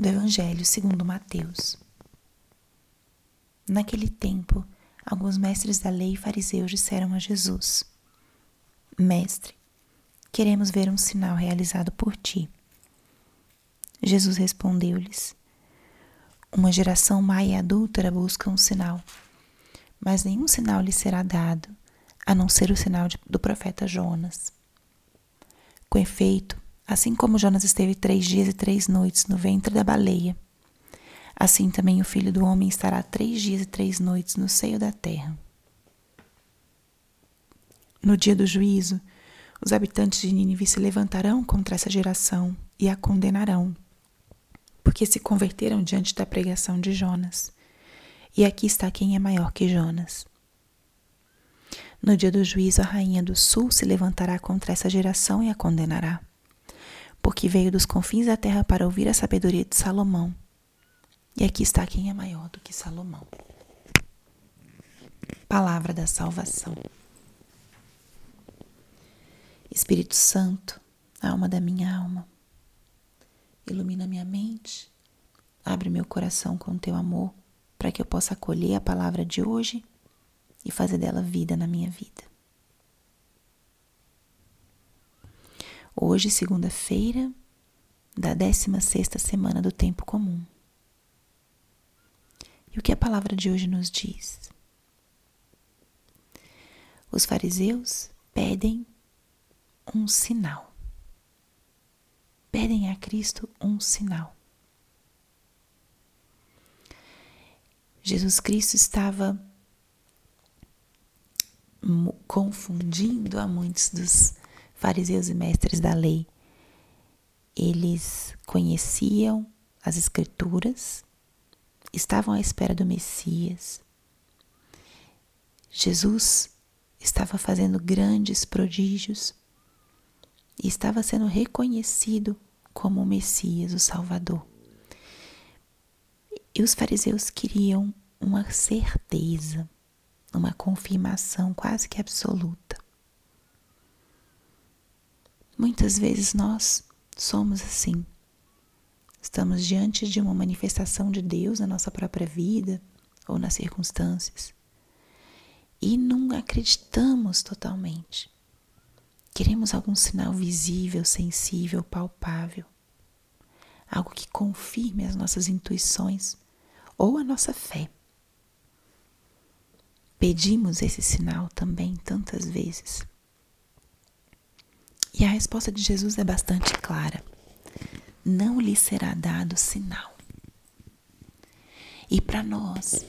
do Evangelho segundo Mateus. Naquele tempo, alguns mestres da lei e fariseus disseram a Jesus: Mestre, queremos ver um sinal realizado por ti. Jesus respondeu-lhes: Uma geração má e adúltera busca um sinal, mas nenhum sinal lhe será dado, a não ser o sinal de, do profeta Jonas. Com efeito, assim como Jonas esteve três dias e três noites no ventre da baleia, assim também o filho do homem estará três dias e três noites no seio da terra. No dia do juízo, os habitantes de Nínive se levantarão contra essa geração e a condenarão porque se converteram diante da pregação de Jonas. E aqui está quem é maior que Jonas. No dia do juízo, a rainha do sul se levantará contra essa geração e a condenará, porque veio dos confins da terra para ouvir a sabedoria de Salomão. E aqui está quem é maior do que Salomão. Palavra da salvação. Espírito Santo, alma da minha alma ilumina minha mente, abre meu coração com teu amor, para que eu possa acolher a palavra de hoje e fazer dela vida na minha vida. Hoje, segunda-feira, da 16 semana do tempo comum. E o que a palavra de hoje nos diz? Os fariseus pedem um sinal pedem a Cristo um sinal. Jesus Cristo estava confundindo a muitos dos fariseus e mestres da lei. Eles conheciam as Escrituras, estavam à espera do Messias. Jesus estava fazendo grandes prodígios, e estava sendo reconhecido como o Messias, o Salvador. E os fariseus queriam uma certeza, uma confirmação quase que absoluta. Muitas vezes nós somos assim. Estamos diante de uma manifestação de Deus na nossa própria vida ou nas circunstâncias e não acreditamos totalmente. Queremos algum sinal visível, sensível, palpável. Algo que confirme as nossas intuições ou a nossa fé. Pedimos esse sinal também tantas vezes. E a resposta de Jesus é bastante clara: não lhe será dado sinal. E para nós,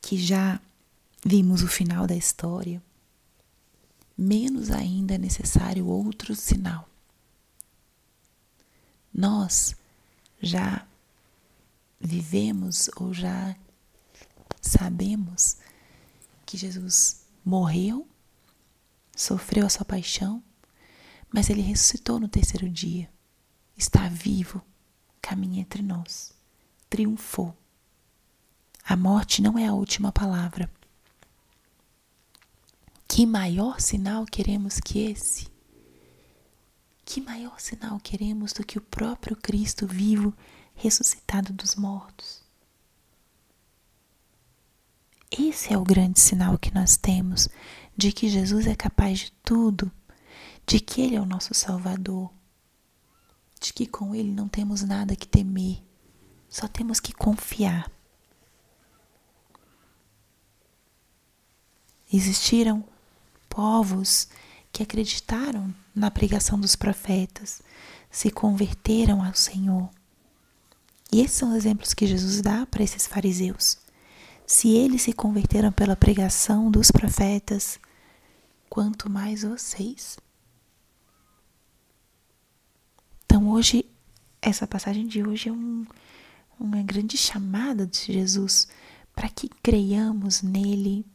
que já vimos o final da história, menos ainda é necessário outro sinal. Nós já vivemos ou já sabemos que Jesus morreu, sofreu a sua paixão, mas ele ressuscitou no terceiro dia, está vivo, caminha entre nós, triunfou. A morte não é a última palavra. Que maior sinal queremos que esse? Que maior sinal queremos do que o próprio Cristo vivo, ressuscitado dos mortos? Esse é o grande sinal que nós temos de que Jesus é capaz de tudo, de que Ele é o nosso Salvador, de que com Ele não temos nada que temer, só temos que confiar. Existiram povos que acreditaram na pregação dos profetas, se converteram ao Senhor. E esses são os exemplos que Jesus dá para esses fariseus. Se eles se converteram pela pregação dos profetas, quanto mais vocês. Então, hoje, essa passagem de hoje é um, uma grande chamada de Jesus para que creiamos nele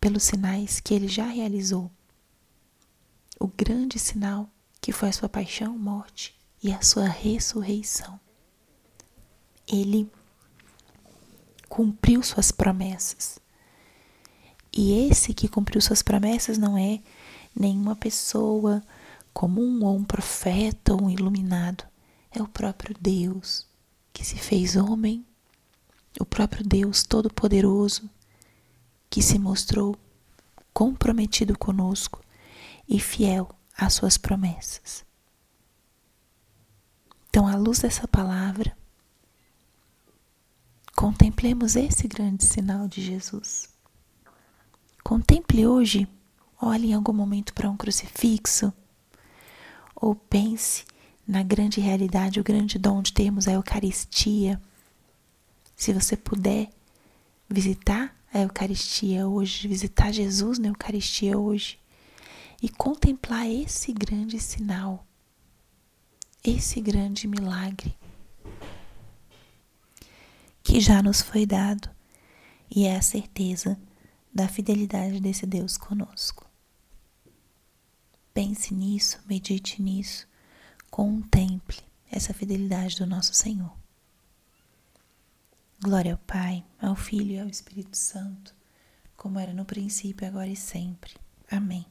pelos sinais que ele já realizou. O grande sinal que foi a sua paixão, morte e a sua ressurreição. Ele cumpriu suas promessas. E esse que cumpriu suas promessas não é nenhuma pessoa comum ou um profeta ou um iluminado, é o próprio Deus, que se fez homem, o próprio Deus Todo-Poderoso, que se mostrou comprometido conosco e fiel às suas promessas. Então, à luz dessa palavra, contemplemos esse grande sinal de Jesus. Contemple hoje, olhe em algum momento para um crucifixo, ou pense na grande realidade, o grande dom de termos a Eucaristia. Se você puder visitar a Eucaristia hoje, visitar Jesus na Eucaristia hoje e contemplar esse grande sinal, esse grande milagre que já nos foi dado e é a certeza da fidelidade desse Deus conosco. Pense nisso, medite nisso, contemple essa fidelidade do nosso Senhor. Glória ao Pai, ao Filho e ao Espírito Santo, como era no princípio, agora e sempre. Amém.